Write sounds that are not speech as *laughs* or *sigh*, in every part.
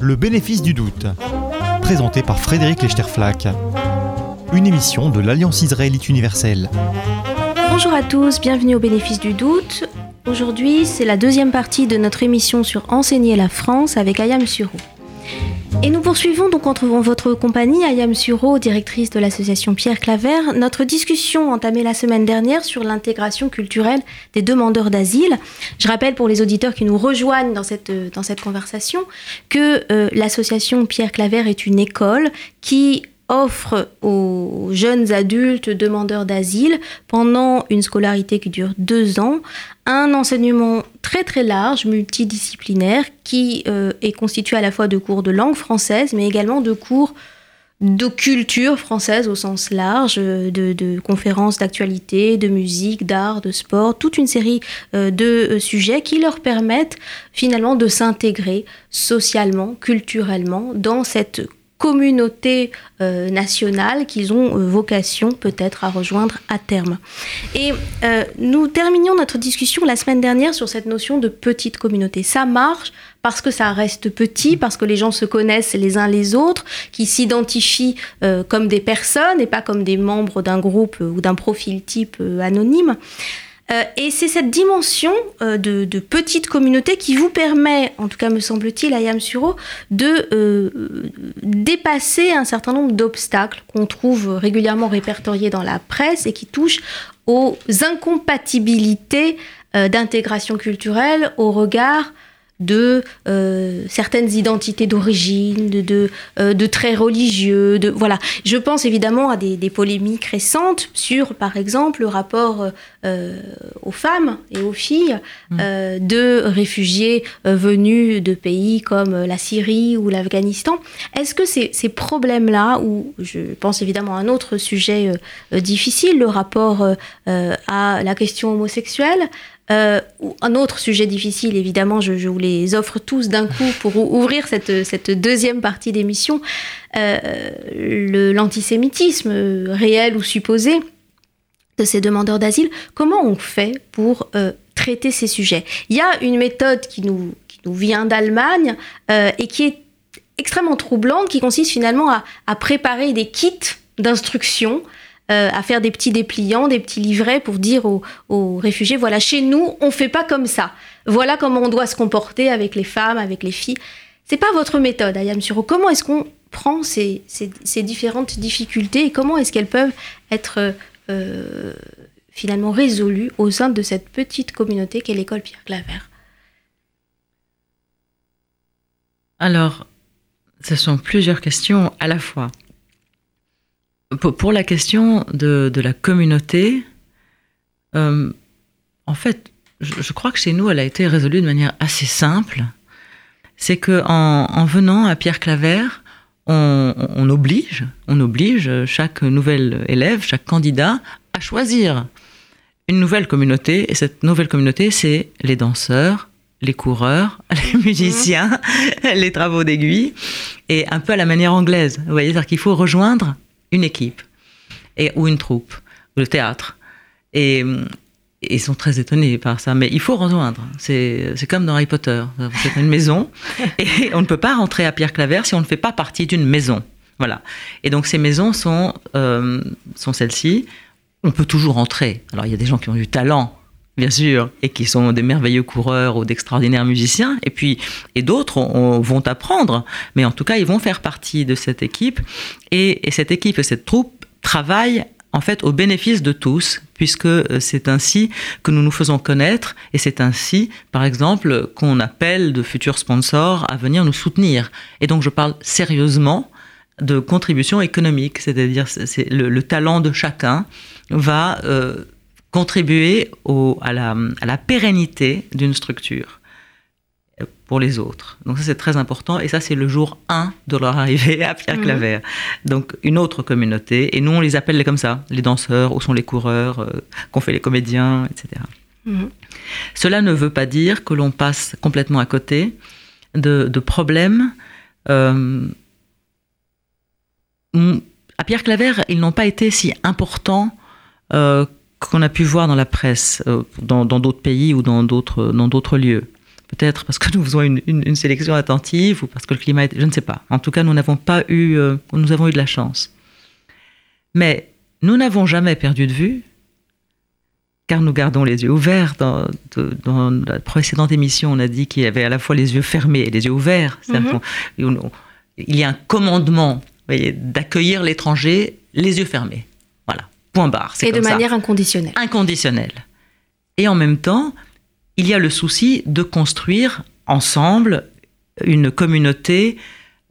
Le bénéfice du doute, présenté par Frédéric Lechterflack, une émission de l'Alliance israélite universelle. Bonjour à tous, bienvenue au bénéfice du doute. Aujourd'hui, c'est la deuxième partie de notre émission sur Enseigner la France avec Ayam Suro. Et nous poursuivons donc en votre compagnie, Ayam Suro, directrice de l'association Pierre Claver, notre discussion entamée la semaine dernière sur l'intégration culturelle des demandeurs d'asile. Je rappelle pour les auditeurs qui nous rejoignent dans cette, cette conversation que euh, l'association Pierre Claver est une école qui offre aux jeunes adultes demandeurs d'asile pendant une scolarité qui dure deux ans un enseignement très très large, multidisciplinaire, qui euh, est constitué à la fois de cours de langue française, mais également de cours de culture française au sens large, de, conférences d'actualité, de musique, d'art, de sport, toute une série euh, de euh, sujets qui leur permettent finalement de s'intégrer socialement, culturellement dans cette communauté euh, nationale qu'ils ont euh, vocation peut-être à rejoindre à terme. Et euh, nous terminions notre discussion la semaine dernière sur cette notion de petite communauté. Ça marche parce que ça reste petit, parce que les gens se connaissent les uns les autres, qui s'identifient comme des personnes et pas comme des membres d'un groupe ou d'un profil type anonyme. Euh, et c'est cette dimension euh, de, petite communauté qui vous permet, en tout cas me semble-t-il, à Yamsuro, de euh, dépasser un certain nombre d'obstacles qu'on trouve régulièrement répertoriés dans la presse et qui touchent aux incompatibilités d'intégration culturelle au regard de euh, certaines identités d'origine, de, de, euh, de, traits religieux. De, voilà. Je pense évidemment à des, des polémiques récentes sur, par exemple, le rapport euh, aux femmes et aux filles mmh. de réfugiés venus de pays comme la Syrie ou l'Afghanistan. Est-ce que ces, ces problèmes-là, ou je pense évidemment à un autre sujet difficile, le rapport à la question homosexuelle, euh, un autre sujet difficile, évidemment, je, vous les offre tous d'un coup pour ouvrir cette, deuxième partie d'émission, euh, l'antisémitisme réel ou supposé de ces demandeurs d'asile. Comment on fait pour euh, traiter ces sujets? Il y a une méthode qui nous, vient d'Allemagne euh, et qui est extrêmement troublante, qui consiste finalement à, à préparer des kits d'instruction euh, à faire des petits dépliants, des petits livrets pour dire aux, réfugiés, voilà, chez nous, on fait pas comme ça. Voilà comment on doit se comporter avec les femmes, avec les filles. C'est pas votre méthode, Ayam Suro. Comment est-ce qu'on prend ces, différentes difficultés et comment est-ce qu'elles peuvent être euh, finalement résolues au sein de cette petite communauté qu'est l'école Pierre Claver Alors, ce sont plusieurs questions à la fois. Pour, la question de, la communauté, euh, en fait, je, crois que chez nous, elle a été résolue de manière assez simple. C'est que en, venant à Pierre Claver, on, oblige, on oblige chaque nouvel élève, chaque candidat à choisir une nouvelle communauté. Et cette nouvelle communauté, c'est les danseurs, les coureurs, *laughs* les musiciens, *laughs* les travaux d'aiguille, et un peu à la manière anglaise. Vous voyez, c'est-à-dire qu'il faut rejoindre une équipe et, ou une troupe, ou le théâtre. Et, ils sont très étonnés par ça. Mais il faut rejoindre. C'est comme dans Harry Potter. C'est une maison. *laughs* Et on ne peut pas rentrer à Pierre Claver si on ne fait pas partie d'une maison. Voilà. Et donc ces maisons sont, euh, sont celles-ci. On peut toujours rentrer. Alors il y a des gens qui ont du talent bien sûr, et qui sont des merveilleux coureurs ou d'extraordinaires musiciens, et puis et d'autres vont apprendre, mais en tout cas ils vont faire partie de cette équipe, et, cette équipe et cette troupe travaillent en fait au bénéfice de tous, puisque euh, c'est ainsi que nous nous faisons connaître, et c'est ainsi, par exemple, qu'on appelle de futurs sponsors à venir nous soutenir. Et donc je parle sérieusement de contribution économique, c'est-à-dire c'est le, talent de chacun va euh, contribuer à, la, pérennité d'une structure pour les autres. Donc ça c'est très important et ça c'est le jour 1 de leur arrivée à Pierre Claver. Mhm. Donc une autre communauté et nous on les appelle comme ça, les danseurs, où sont les coureurs, euh, qu'on fait les comédiens, etc. Mhm. Cela ne veut pas dire que l'on passe complètement à côté de, problèmes. Euh, à Pierre Claver, ils n'ont pas été si importants euh, qu'on a pu voir dans la presse, euh, dans d'autres pays ou dans d'autres lieux. Peut-être parce que *laughs* nous faisons une, sélection attentive ou parce que le climat est... Je ne sais pas. En tout cas, nous n'avons pas eu... Euh, nous avons eu de la chance. Mais nous n'avons jamais perdu de vue, car nous gardons les yeux ouverts. Dans, la précédente émission, on a dit qu'il y avait à la fois les yeux fermés et les yeux ouverts. Mhm. Il y a un commandement d'accueillir l'étranger les yeux fermés. Voilà, point barre. Et de manière inconditionnelle. Inconditionnelle. Et en même temps, il y a le souci de construire ensemble une communauté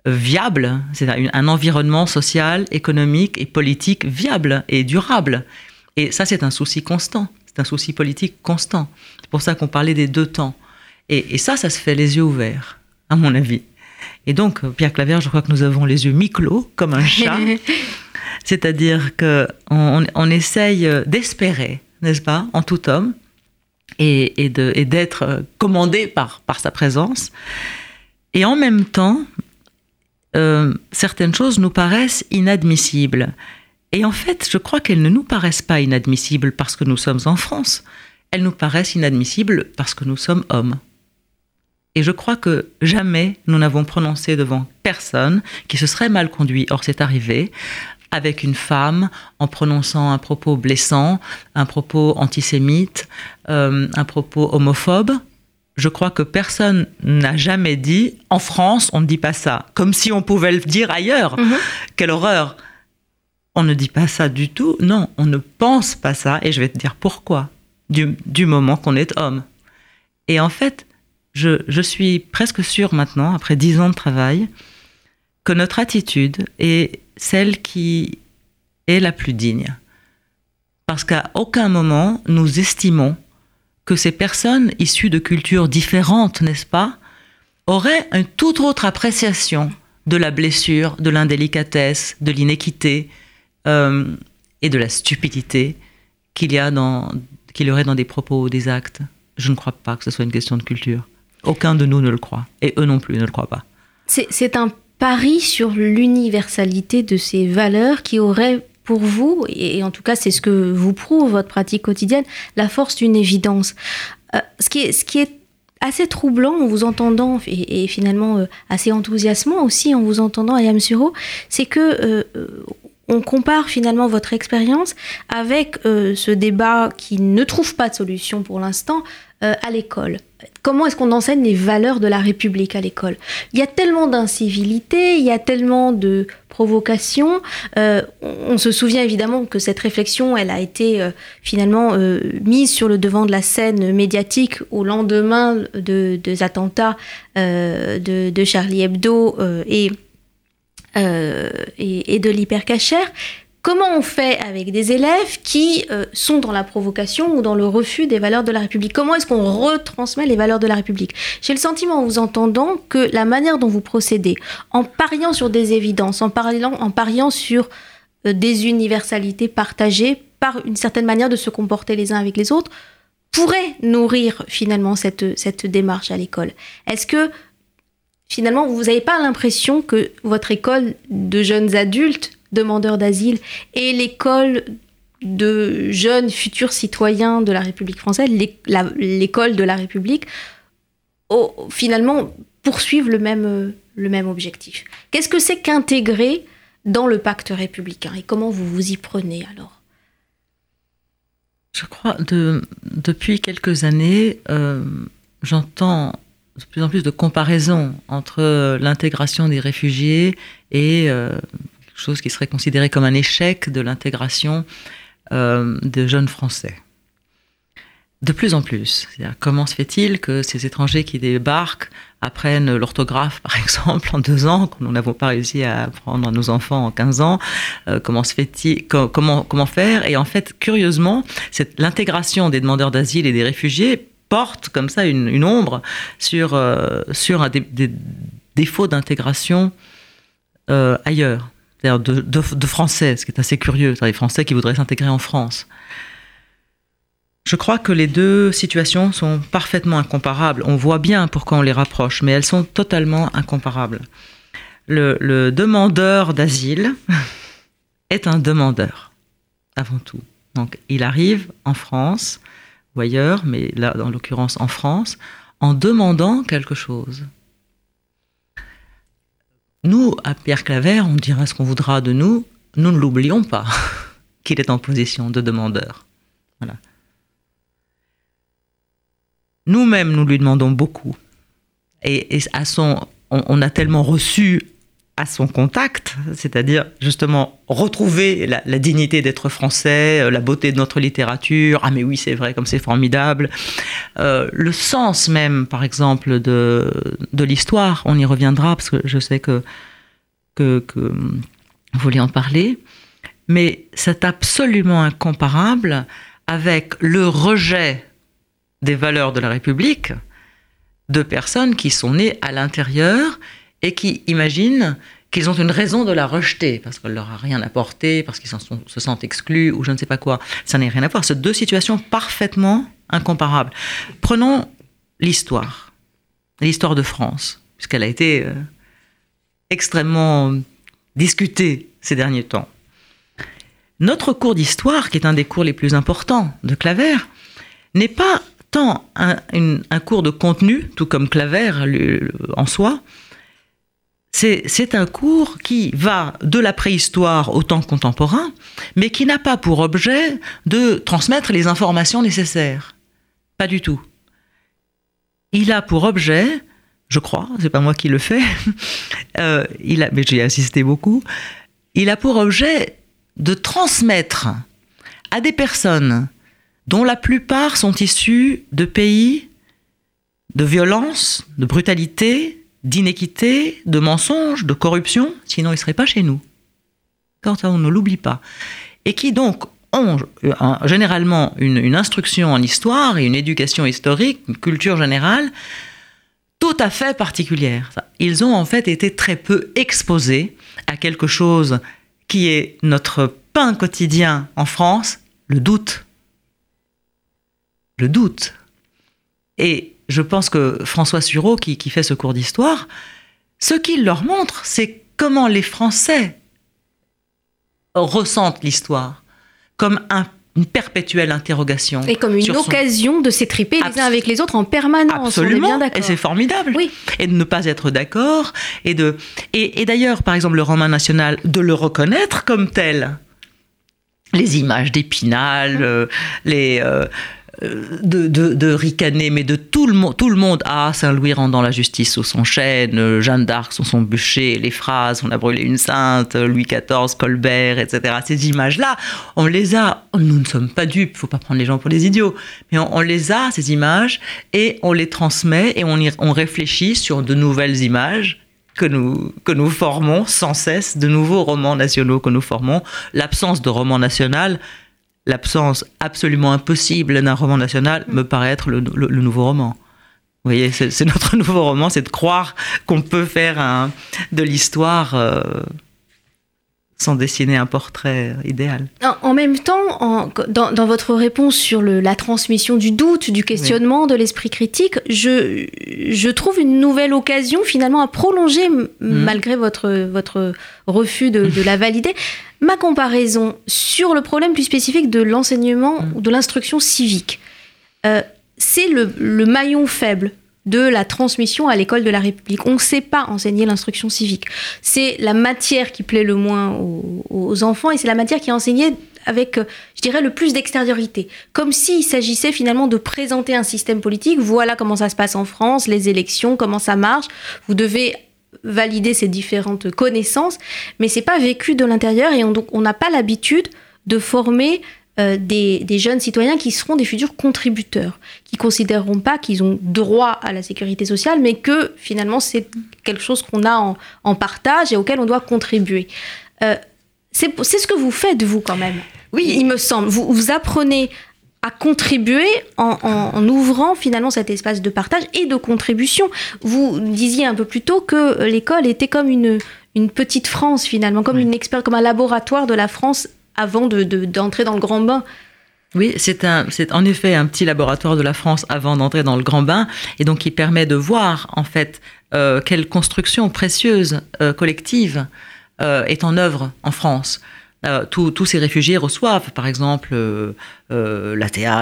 viable, c'est-à-dire un environnement social, économique et politique viable et durable. Et ça, c'est un souci constant, c'est un souci politique constant. C'est pour ça qu'on parlait des deux temps. Et, ça, ça se fait les yeux ouverts, à mon avis. Et donc, Pierre Claver, je crois que nous avons les yeux mi-clos, comme un chat. *laughs* C'est-à-dire qu'on on essaye d'espérer, n'est-ce pas, en tout homme, et, d'être commandé par, sa présence. Et en même temps, euh, certaines choses nous paraissent inadmissibles. Et en fait, je crois qu'elles ne nous paraissent pas inadmissibles parce que nous sommes en France. Elles nous paraissent inadmissibles parce que nous sommes hommes. Et je crois que jamais nous n'avons prononcé devant personne qui se serait mal conduit, or c'est arrivé, avec une femme en prononçant un propos blessant, un propos antisémite, euh, un propos homophobe, je crois que personne n'a jamais dit en France, on ne dit pas ça, comme si on pouvait le dire ailleurs. Mhm. Quelle horreur On ne dit pas ça du tout. Non, on ne pense pas ça, et je vais te dire pourquoi. Du, moment qu'on est homme. Et en fait, je, je suis presque sûre maintenant, après dix ans de travail, que notre attitude est celle qui est la plus digne. Parce qu'à aucun moment nous estimons que ces personnes issues de cultures différentes, n'est-ce pas, auraient une toute autre appréciation de la blessure, de l'indélicatesse, de l'inéquité euh, et de la stupidité qu'il y a y aurait dans des propos ou des actes. Je ne crois pas que ce soit une question de culture. Aucun de nous ne le croit, et eux non plus ne le croient pas. C'est un pari sur l'universalité de ces valeurs qui aurait pour vous, et en tout cas c'est ce que vous prouve votre pratique quotidienne, la force d'une évidence. Euh, ce, qui est, ce qui est assez troublant en vous entendant, et, finalement euh, assez enthousiasmant aussi en vous entendant, Ayam Suro, c'est que euh, on compare finalement votre expérience avec ce débat qui ne trouve pas de solution pour l'instant à l'école. Comment est-ce qu'on enseigne les valeurs de la République à l'école? Il y a tellement d'incivilité, il y a tellement de provocation. Euh, on se souvient évidemment que cette réflexion, elle a été euh, finalement euh, mise sur le devant de la scène médiatique au lendemain de, des attentats de, Charlie Hebdo et, et, et, de l'hypercachère. Comment on fait avec des élèves qui euh, sont dans la provocation ou dans le refus des valeurs de la République? Comment est-ce qu'on retransmet les valeurs de la République? J'ai le sentiment en vous entendant que la manière dont vous procédez, en pariant sur des évidences, en, pariant sur euh, des universalités partagées par une certaine manière de se comporter les uns avec les autres, pourrait nourrir finalement cette démarche à l'école. Est-ce que finalement vous n'avez pas l'impression que votre école de jeunes adultes demandeurs d'asile et l'école de jeunes futurs citoyens de la République française, l'école de la République, finalement poursuivent le même, le même objectif. Qu'est-ce que c'est qu'intégrer dans le pacte républicain et comment vous vous y prenez alors? Je crois de, depuis quelques années, euh, j'entends de plus en plus de comparaisons entre l'intégration des réfugiés et euh, chose qui serait considérée comme un échec de l'intégration euh, de jeunes Français. De plus en plus. Comment se fait-il que ces étrangers qui débarquent apprennent l'orthographe, par *laughs* exemple, en deux ans, quand nous n'avons pas réussi à apprendre à nos enfants en 15 ans euh, Comment se fait-il comment, faire? Et en fait, curieusement, l'intégration des demandeurs d'asile et des réfugiés porte comme ça une, ombre sur, euh, sur un des, défauts d'intégration ailleurs de, de, Français, ce qui est assez curieux, c'est-à-dire les Français qui voudraient s'intégrer en France. Je crois que les deux situations sont parfaitement incomparables. On voit bien pourquoi on les rapproche, mais elles sont totalement incomparables. Le, demandeur d'asile *laughs* est un demandeur, avant tout. Donc il arrive en France ou ailleurs, mais là, en l'occurrence en France, en demandant quelque chose. Nous, à Pierre Claver, on dira ce qu'on voudra de nous, nous ne l'oublions pas *laughs* qu'il est en position de demandeur. Voilà. Nous-mêmes, nous lui demandons beaucoup. Et, à on, a tellement reçu à son contact, c'est-à-dire justement retrouver la, dignité d'être français, euh, la beauté de notre littérature. Ah mais oui, c'est vrai, comme c'est formidable. Euh, le sens même, par exemple, de, de l'histoire, on y reviendra parce que je sais que, que, que vous voulez en parler. Mais c'est absolument incomparable avec le rejet des valeurs de la République de personnes qui sont nées à l'intérieur et qui imaginent qu'ils ont une raison de la rejeter, parce qu'elle leur a rien apporté, parce qu'ils se sentent exclus, ou je ne sais pas quoi. Ça n'a rien à voir. C'est deux situations parfaitement incomparables. Prenons l'histoire, l'histoire de France, puisqu'elle a été euh, extrêmement discutée ces derniers temps. Notre cours d'histoire, qui est un des cours les plus importants de Claver, n'est pas tant un, un cours de contenu, tout comme Claver en soi, c'est un cours qui va de la préhistoire au temps contemporain, mais qui n'a pas pour objet de transmettre les informations nécessaires. Pas du tout. Il a pour objet, je crois, c'est pas moi qui le fais, *laughs* euh, il a, mais j'ai assisté beaucoup, il a pour objet de transmettre à des personnes dont la plupart sont issues de pays de violence, de brutalité, d'inéquité, de mensonges, de corruption, sinon ils ne seraient pas chez nous. Quand on ne l'oublie pas. Et qui donc ont euh, généralement une, instruction en histoire et une éducation historique, une culture générale, tout à fait particulière. Ils ont en fait été très peu exposés à quelque chose qui est notre pain quotidien en France, le doute. Le doute. Et je pense que François Sureau, qui, fait ce cours d'histoire, ce qu'il leur montre, c'est comment les Français ressentent l'histoire comme une perpétuelle interrogation. Et comme une occasion de s'étriper les uns avec les autres en permanence. Absolument. et c'est formidable. Oui. Et de ne pas être d'accord. Et, de, et, d'ailleurs, par exemple, le roman national, de le reconnaître comme tel. Les images d'Épinal, euh, les. Euh, de, de, ricaner, mais de tout le, monde, tout le monde. Ah, Saint-Louis rendant la justice sous son chêne, euh, Jeanne d'Arc sous son bûcher, les phrases, on a brûlé une sainte, Louis XIV, Colbert, etc. Ces images-là, on les a. Nous ne sommes pas dupes, il faut pas prendre les gens pour des idiots, mais on, les a, ces images, et on les transmet et on, on réfléchit sur de nouvelles images que nous, que nous formons sans cesse, de nouveaux romans nationaux que nous formons. L'absence de roman national, l'absence absolument impossible d'un roman national me paraît être le, nouveau roman. Vous voyez, c'est notre *laughs* nouveau roman, c'est de croire qu'on peut faire de l'histoire euh, sans dessiner un portrait idéal. En, même temps, dans, votre réponse sur la transmission du doute, du questionnement, de l'esprit critique, je, trouve une nouvelle occasion finalement à prolonger, mm. malgré votre, votre refus de, la valider, *laughs* ma comparaison sur le problème plus spécifique de l'enseignement ou de l'instruction civique. Euh, c'est le maillon faible de la transmission à l'école de la République. On ne sait pas enseigner l'instruction civique. C'est la matière qui plaît le moins aux, enfants et c'est la matière qui est enseignée avec, je dirais, le plus d'extériorité. Comme s'il s'agissait finalement de présenter un système politique. Voilà comment ça se passe en France, les élections, comment ça marche. Vous devez valider ces différentes connaissances, mais c'est pas vécu de l'intérieur et on n'a pas l'habitude de former euh, des, jeunes citoyens qui seront des futurs contributeurs, qui considéreront pas qu'ils ont droit à la sécurité sociale, mais que finalement c'est quelque chose qu'on a en, partage et auquel on doit contribuer. Euh, c'est ce que vous faites, vous, quand même. Oui, il me semble. Vous, vous apprenez à contribuer en, ouvrant finalement cet espace de partage et de contribution. Vous disiez un peu plus tôt que l'école était comme une, une petite France finalement, comme, une comme un laboratoire de la France avant d'entrer dans le grand bain. Oui, c'est en effet un petit laboratoire de la France avant d'entrer dans le grand bain, et donc qui permet de voir en fait euh, quelle construction précieuse euh, collective euh, est en œuvre en France. Euh, tous ces réfugiés reçoivent, par exemple, euh, euh,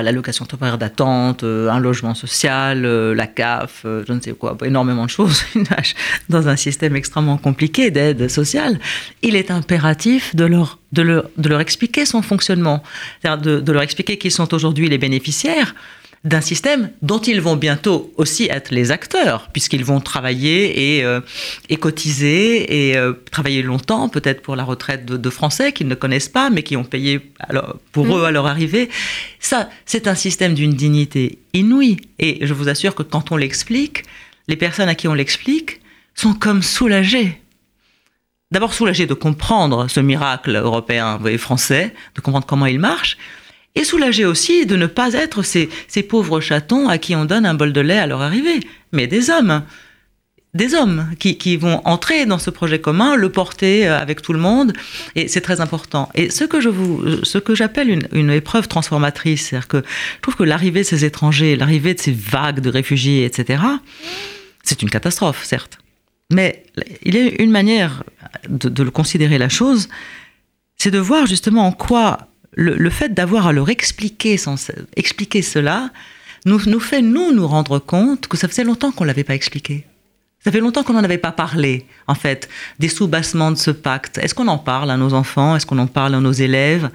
l'allocation temporaire d'attente, un logement social, la CAF, je ne sais quoi, énormément de choses, *laughs* dans un système extrêmement compliqué d'aide sociale. Il est impératif de leur, de leur, de leur expliquer son fonctionnement, de, de leur expliquer qui sont aujourd'hui les bénéficiaires d'un système dont ils vont bientôt aussi être les acteurs, puisqu'ils vont travailler et, euh, et cotiser et euh, travailler longtemps, peut-être pour la retraite de, Français qu'ils ne connaissent pas, mais qui ont payé alors, pour mm. eux à leur arrivée. Ça, c'est un système d'une dignité inouïe. Et je vous assure que quand on l'explique, les personnes à qui on l'explique sont comme soulagées. D'abord soulagées de comprendre ce miracle européen et français, de comprendre comment il marche, et soulagé aussi de ne pas être ces, pauvres chatons à qui on donne un bol de lait à leur arrivée, mais des hommes. Des hommes qui, vont entrer dans ce projet commun, le porter euh, avec tout le monde, et c'est très important. Et ce que je vous, ce que j'appelle une, une, épreuve transformatrice, c'est-à-dire que je trouve que l'arrivée de ces étrangers, l'arrivée de ces vagues de réfugiés, etc., c'est une catastrophe, certes. Mais il y a une manière de, de le considérer la chose, c'est de voir justement en quoi le, fait d'avoir à leur expliquer, expliquer cela nous, nous fait, nous, nous rendre compte que ça faisait longtemps qu'on ne l'avait pas expliqué. Ça fait longtemps qu'on n'en avait pas parlé, en fait, des sous-bassements de ce pacte. Est-ce qu'on en parle à nos enfants? Est-ce qu'on en parle à nos élèves?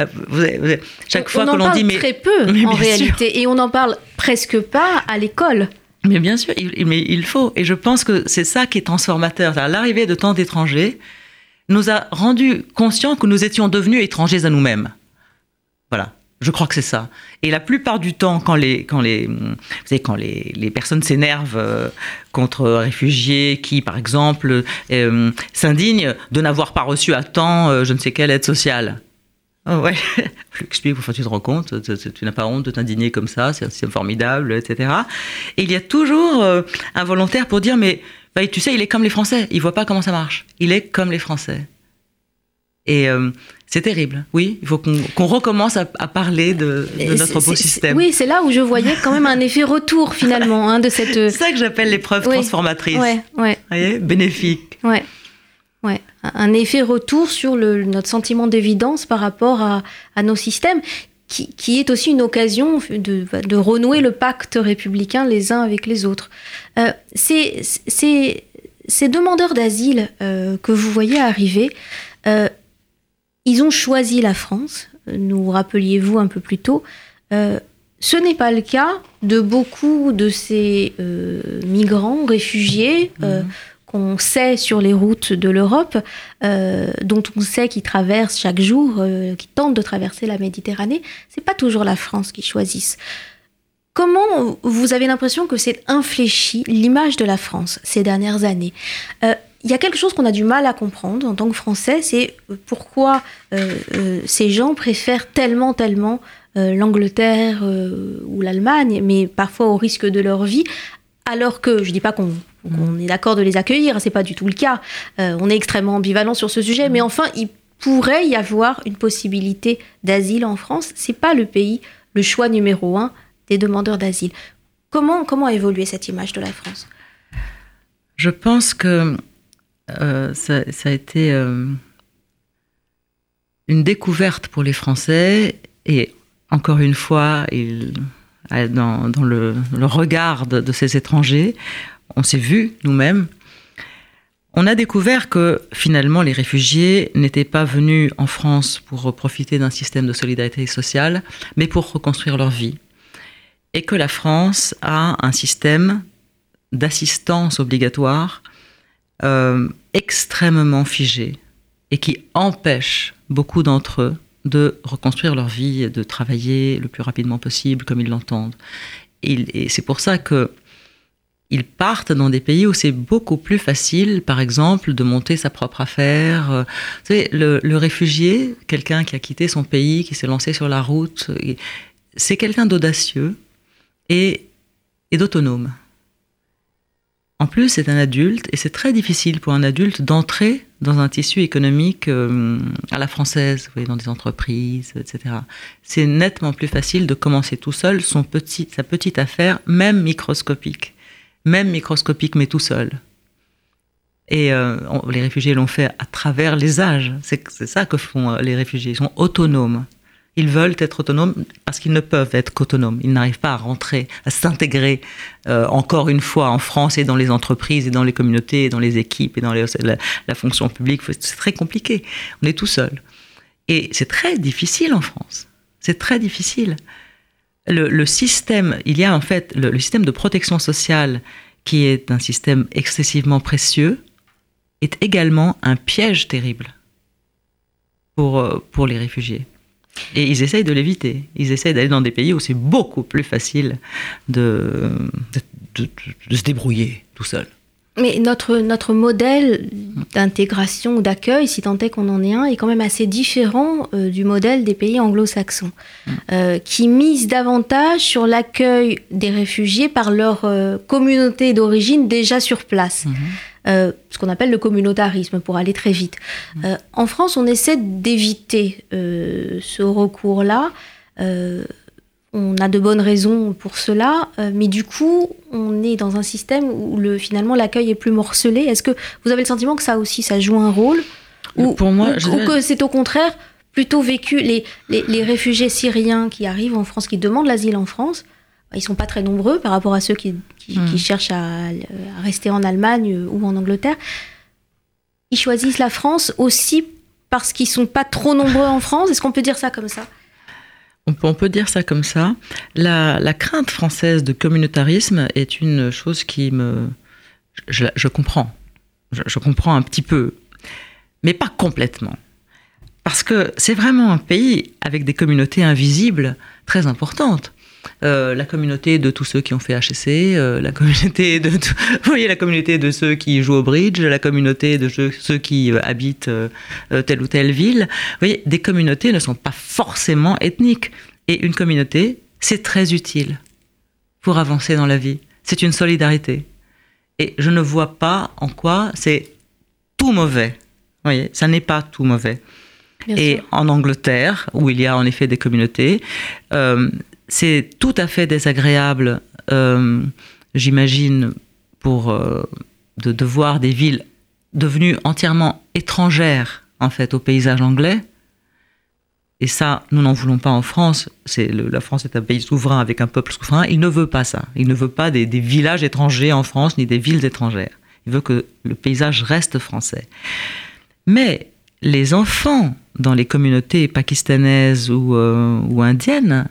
Euh, Chaque fois que l'on dit... Mais, très peu, *laughs* en réalité. Et on n'en parle presque pas à l'école. Mais bien sûr, il, mais il faut. Et je pense que c'est ça qui est transformateur. L'arrivée de tant d'étrangers, nous a rendu conscients que nous étions devenus étrangers à nous-mêmes. Voilà. Je crois que c'est ça. Et la plupart du temps, quand les, quand les, vous savez, quand les, les personnes s'énervent euh, contre réfugiés qui, par exemple, euh, s'indignent de n'avoir pas reçu à temps euh, je ne sais quelle aide sociale. Oh ouais, *laughs* je explique, enfin, tu te rends compte, tu n'as pas honte de t'indigner comme ça, c'est formidable, etc. Et il y a toujours un volontaire pour dire, mais bah, tu sais, il est comme les Français. Il voit pas comment ça marche. Il est comme les Français. Et euh, c'est terrible. Oui, il faut qu'on recommence à, parler de, notre beau système. Oui, c'est là où je voyais quand même un effet retour finalement hein, de cette. *laughs* C'est ça que j'appelle l'épreuve transformatrice. Ouais, ouais. Vous voyez, bénéfique. Ouais. Ouais, un effet retour sur notre sentiment d'évidence par rapport à, nos systèmes, qui, est aussi une occasion de, renouer le pacte républicain les uns avec les autres. Euh, ces, demandeurs d'asile euh, que vous voyez arriver, euh, ils ont choisi la France, nous rappeliez-vous un peu plus tôt. ce n'est pas le cas de beaucoup de ces migrants, réfugiés. Mmh qu'on sait sur les routes de l'Europe, euh, dont on sait qu'ils traversent chaque jour, euh, qui tentent de traverser la Méditerranée, c'est pas toujours la France qui choisissent. Comment vous avez l'impression que c'est infléchi l'image de la France ces dernières années? Euh, il y a quelque chose qu'on a du mal à comprendre en tant que Français, c'est pourquoi ces gens préfèrent tellement, tellement l'Angleterre ou l'Allemagne, mais parfois au risque de leur vie, alors que, je dis pas qu'on on est d'accord de les accueillir, c'est pas du tout le cas. Euh, on est extrêmement ambivalent sur ce sujet, mais enfin, il pourrait y avoir une possibilité d'asile en France. C'est pas le pays, le choix numéro un des demandeurs d'asile. Comment, comment a évolué cette image de la France? Je pense que euh, ça, a été euh, une découverte pour les Français et encore une fois, dans, le, regard de ces étrangers, on s'est vu nous-mêmes, on a découvert que finalement les réfugiés n'étaient pas venus en France pour profiter d'un système de solidarité sociale, mais pour reconstruire leur vie. Et que la France a un système d'assistance obligatoire euh, extrêmement figé et qui empêche beaucoup d'entre eux de reconstruire leur vie, et de travailler le plus rapidement possible comme ils l'entendent. Et c'est pour ça que ils partent dans des pays où c'est beaucoup plus facile, par exemple, de monter sa propre affaire. Euh, vous savez, le, réfugié, quelqu'un qui a quitté son pays, qui s'est lancé sur la route, c'est quelqu'un d'audacieux et, d'autonome. En plus, c'est un adulte et c'est très difficile pour un adulte d'entrer dans un tissu économique euh, à la française, vous voyez, dans des entreprises, etc. C'est nettement plus facile de commencer tout seul son petit, sa petite affaire, même microscopique même microscopique, mais tout seul. Et les réfugiés l'ont fait à travers les âges. C'est ça que font les réfugiés. Ils sont autonomes. Ils veulent être autonomes parce qu'ils ne peuvent être qu'autonomes. Ils n'arrivent pas à rentrer, à s'intégrer encore une fois en France et dans les entreprises et dans les communautés et dans les équipes et dans la, la, fonction publique. C'est très compliqué. On est tout seul. Et c'est très difficile en France. C'est très difficile le, système, il y a en fait le, système de protection sociale qui est un système excessivement précieux, est également un piège terrible pour, euh, pour les réfugiés. Et ils essayent de l'éviter. Ils essayent d'aller dans des pays où c'est beaucoup plus facile de, de se débrouiller tout seul. Mais notre, notre modèle d'intégration ou d'accueil, si tant est qu'on en est un, est quand même assez différent euh, du modèle des pays anglo-saxons, mm. euh, qui misent davantage sur l'accueil des réfugiés par leur euh, communauté d'origine déjà sur place. Mm-hmm. ce qu'on appelle le communautarisme, pour aller très vite. Mm. en France, on essaie d'éviter ce recours-là on a de bonnes raisons pour cela, euh, mais du coup, on est dans un système où le, finalement l'accueil est plus morcelé. Est-ce que vous avez le sentiment que ça aussi, ça joue un rôle ou, Pour moi, ou, que c'est au contraire plutôt vécu les, les, réfugiés syriens qui arrivent en France, qui demandent l'asile en France, ils sont pas très nombreux par rapport à ceux qui, hmm. cherchent à, rester en Allemagne ou en Angleterre. Ils choisissent la France aussi parce qu'ils sont pas trop nombreux en France. Est-ce qu'on peut dire ça comme ça? On peut, dire ça comme ça. La, crainte française de communautarisme est une chose qui me... Je, comprends. Je, comprends un petit peu. Mais pas complètement. Parce que c'est vraiment un pays avec des communautés invisibles très importantes. Euh, la communauté de tous ceux qui ont fait HSC, euh, la communauté de, *laughs* vous voyez, la communauté de ceux qui jouent au bridge, la communauté de ceux, qui euh, habitent telle ou telle ville. Vous voyez, des communautés ne sont pas forcément ethniques. Et une communauté, c'est très utile pour avancer dans la vie. C'est une solidarité. Et je ne vois pas en quoi c'est tout mauvais. Vous voyez, ça n'est pas tout mauvais. et en Angleterre, où il y a en effet des communautés, c'est tout à fait désagréable, euh, j'imagine, pour euh, de, voir des villes devenues entièrement étrangères en fait au paysage anglais. Et ça, nous n'en voulons pas en France. La France est un pays souverain avec un peuple souverain. Il ne veut pas ça. Il ne veut pas des, villages étrangers en France ni des villes étrangères. Il veut que le paysage reste français. Mais les enfants dans les communautés pakistanaises ou, euh, ou indiennes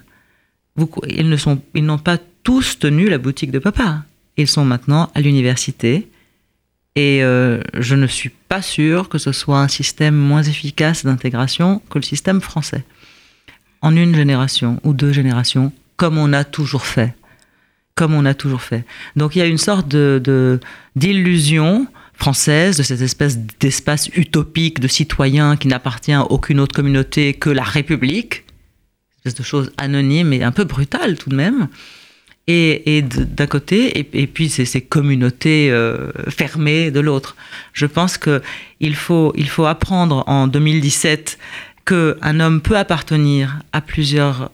ils n'ont pas tous tenu la boutique de papa. Ils sont maintenant à l'université. Et euh, je ne suis pas sûre que ce soit un système moins efficace d'intégration que le système français. En une génération ou deux générations, comme on a toujours fait. Comme on a toujours fait. Donc il y a une sorte de, d'illusion française, de cette espèce d'espace utopique de citoyens qui n'appartient à aucune autre communauté que la République, de choses anonymes et un peu brutales tout de même. Et, d'un côté, et, puis ces, ces communautés euh, fermées de l'autre. Je pense qu'il faut, il faut apprendre en 2017 qu'un homme peut appartenir à plusieurs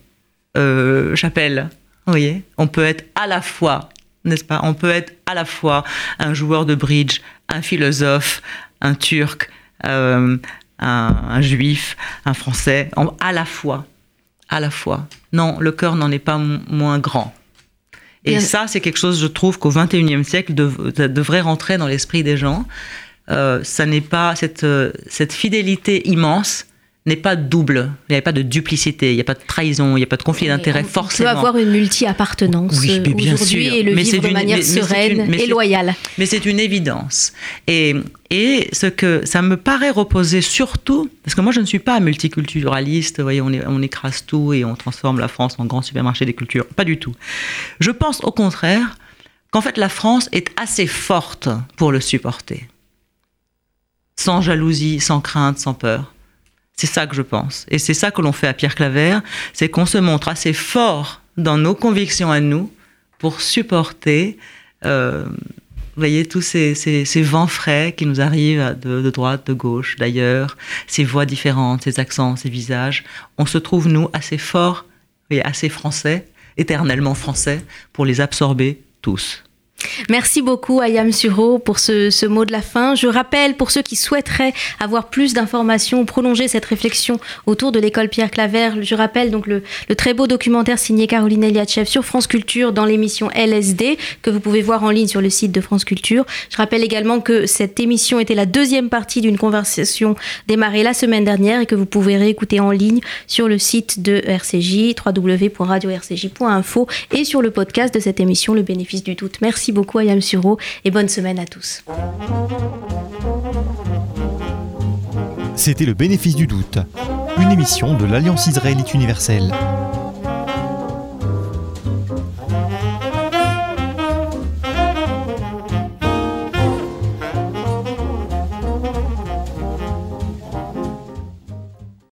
euh, chapelles. Vous voyez? On peut être à la fois, n'est-ce pas? On peut être à la fois un joueur de bridge, un philosophe, un turc, euh, un, juif, un français, à la fois à la fois. Non, le cœur n'en est pas moins grand. Et ça, c'est quelque chose, je trouve, qu'au XXIe siècle, devrait rentrer dans l'esprit des gens. Euh, ça n'est pas cette, euh, cette fidélité immense n'est pas double. Il n'y a pas de duplicité, il n'y a pas de trahison, il n'y a pas de conflit d'intérêt forcément. On peut avoir une multi-appartenance euh, aujourd'hui et le vivre de manière sereine et loyale. Mais c'est une évidence. Et, et ce que ça me paraît reposer surtout, parce que moi je ne suis pas multiculturaliste, vous voyez, on, on écrase tout et on transforme la France en grand supermarché des cultures. Pas du tout. Je pense au contraire qu'en fait la France est assez forte pour le supporter. Sans jalousie, sans crainte, sans peur. C'est ça que je pense. Et c'est ça que l'on fait à Pierre Claver, c'est qu'on se montre assez fort dans nos convictions à nous pour supporter, euh, vous voyez, tous ces, ces, vents frais qui nous arrivent de, droite, de gauche, d'ailleurs, ces voix différentes, ces accents, ces visages. On se trouve, nous, assez forts et assez français, éternellement français, pour les absorber tous. Merci beaucoup Ayam Suro pour ce, mot de la fin. Je rappelle pour ceux qui souhaiteraient avoir plus d'informations, prolonger cette réflexion autour de l'école Pierre Claver, je rappelle donc le, très beau documentaire signé Caroline Eliachev sur France Culture dans l'émission LSD que vous pouvez voir en ligne sur le site de France Culture. Je rappelle également que cette émission était la deuxième partie d'une conversation démarrée la semaine dernière et que vous pouvez réécouter en ligne sur le site de RCJ, www.radio-rcj.info et sur le podcast de cette émission Le bénéfice du doute. Merci beaucoup Ayam Suro et bonne semaine à tous. C'était Le bénéfice du doute, une émission de l'Alliance israélite universelle.